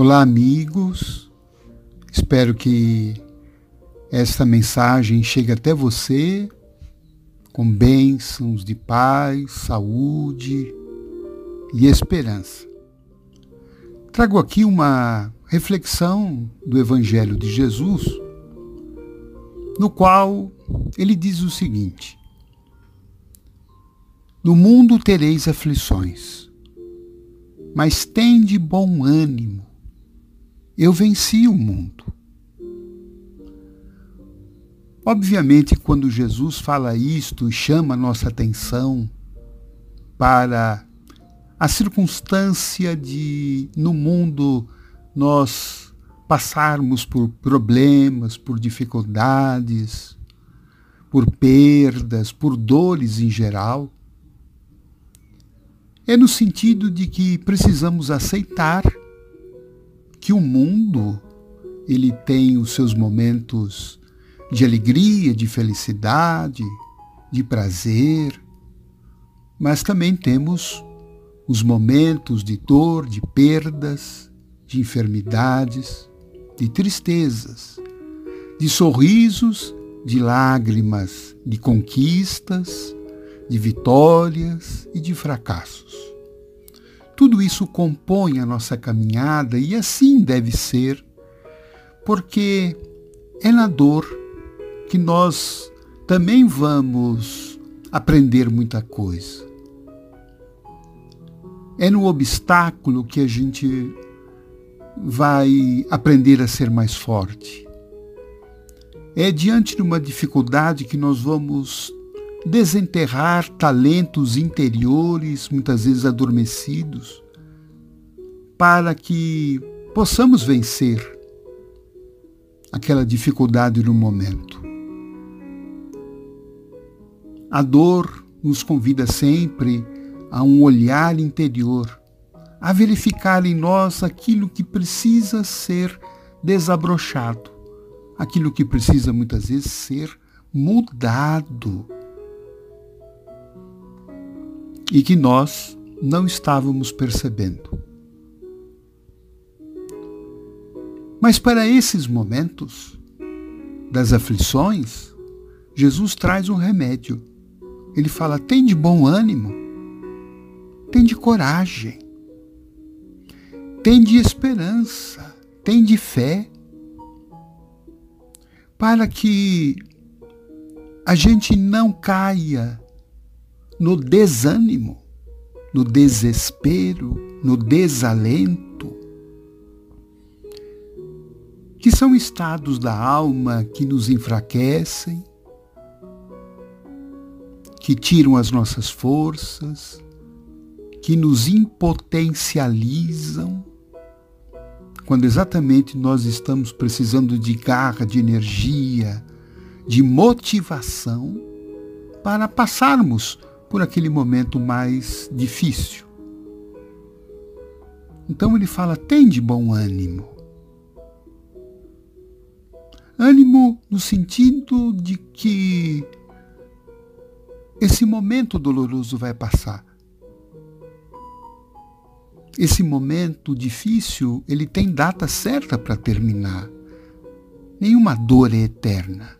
Olá, amigos. Espero que esta mensagem chegue até você com bênçãos de paz, saúde e esperança. Trago aqui uma reflexão do Evangelho de Jesus, no qual ele diz o seguinte: No mundo tereis aflições, mas tende bom ânimo eu venci o mundo. Obviamente, quando Jesus fala isto e chama nossa atenção para a circunstância de, no mundo, nós passarmos por problemas, por dificuldades, por perdas, por dores em geral, é no sentido de que precisamos aceitar que o mundo ele tem os seus momentos de alegria, de felicidade, de prazer, mas também temos os momentos de dor, de perdas, de enfermidades, de tristezas, de sorrisos, de lágrimas, de conquistas, de vitórias e de fracassos. Tudo isso compõe a nossa caminhada e assim deve ser, porque é na dor que nós também vamos aprender muita coisa. É no obstáculo que a gente vai aprender a ser mais forte. É diante de uma dificuldade que nós vamos desenterrar talentos interiores, muitas vezes adormecidos, para que possamos vencer aquela dificuldade no momento. A dor nos convida sempre a um olhar interior, a verificar em nós aquilo que precisa ser desabrochado, aquilo que precisa muitas vezes ser mudado e que nós não estávamos percebendo. Mas para esses momentos das aflições, Jesus traz um remédio. Ele fala: tem de bom ânimo, tem de coragem, tem de esperança, tem de fé, para que a gente não caia no desânimo, no desespero, no desalento, que são estados da alma que nos enfraquecem, que tiram as nossas forças, que nos impotencializam, quando exatamente nós estamos precisando de garra, de energia, de motivação para passarmos por aquele momento mais difícil. Então ele fala: tem de bom ânimo. Ânimo no sentido de que esse momento doloroso vai passar. Esse momento difícil, ele tem data certa para terminar. Nenhuma dor é eterna.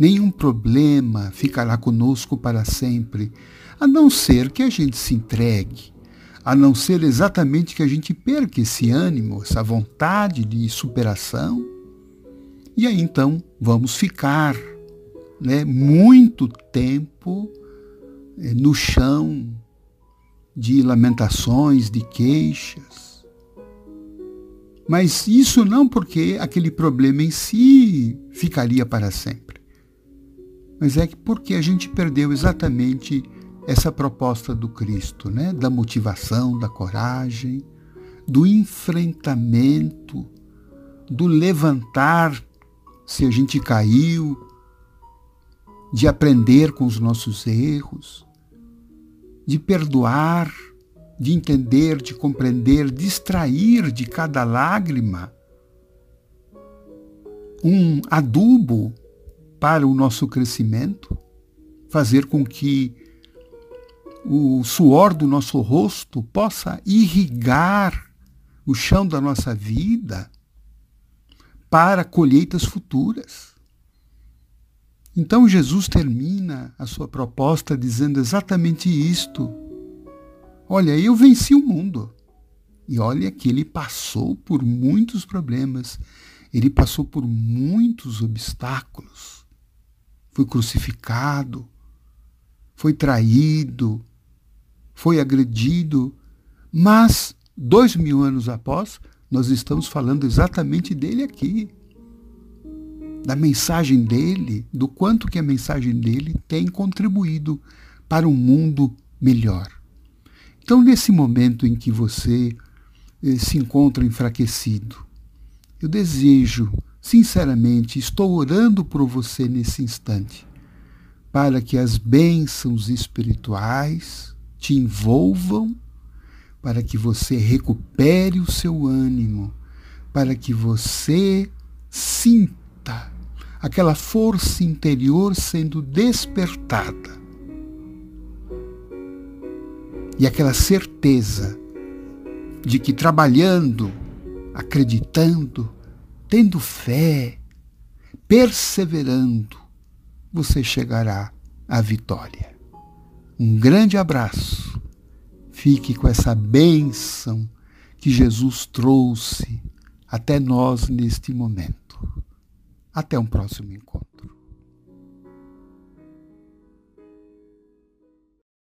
Nenhum problema ficará conosco para sempre, a não ser que a gente se entregue, a não ser exatamente que a gente perca esse ânimo, essa vontade de superação. E aí então vamos ficar né, muito tempo eh, no chão de lamentações, de queixas. Mas isso não porque aquele problema em si ficaria para sempre mas é porque a gente perdeu exatamente essa proposta do Cristo, né? da motivação, da coragem, do enfrentamento, do levantar se a gente caiu, de aprender com os nossos erros, de perdoar, de entender, de compreender, de extrair de cada lágrima um adubo para o nosso crescimento, fazer com que o suor do nosso rosto possa irrigar o chão da nossa vida para colheitas futuras. Então Jesus termina a sua proposta dizendo exatamente isto. Olha, eu venci o mundo. E olha que ele passou por muitos problemas, ele passou por muitos obstáculos. Foi crucificado, foi traído, foi agredido, mas dois mil anos após, nós estamos falando exatamente dele aqui. Da mensagem dele, do quanto que a mensagem dele tem contribuído para um mundo melhor. Então, nesse momento em que você eh, se encontra enfraquecido, eu desejo, sinceramente, estou orando por você nesse instante, para que as bênçãos espirituais te envolvam, para que você recupere o seu ânimo, para que você sinta aquela força interior sendo despertada. E aquela certeza de que trabalhando, acreditando, tendo fé, perseverando, você chegará à vitória. Um grande abraço. Fique com essa bênção que Jesus trouxe até nós neste momento. Até um próximo encontro.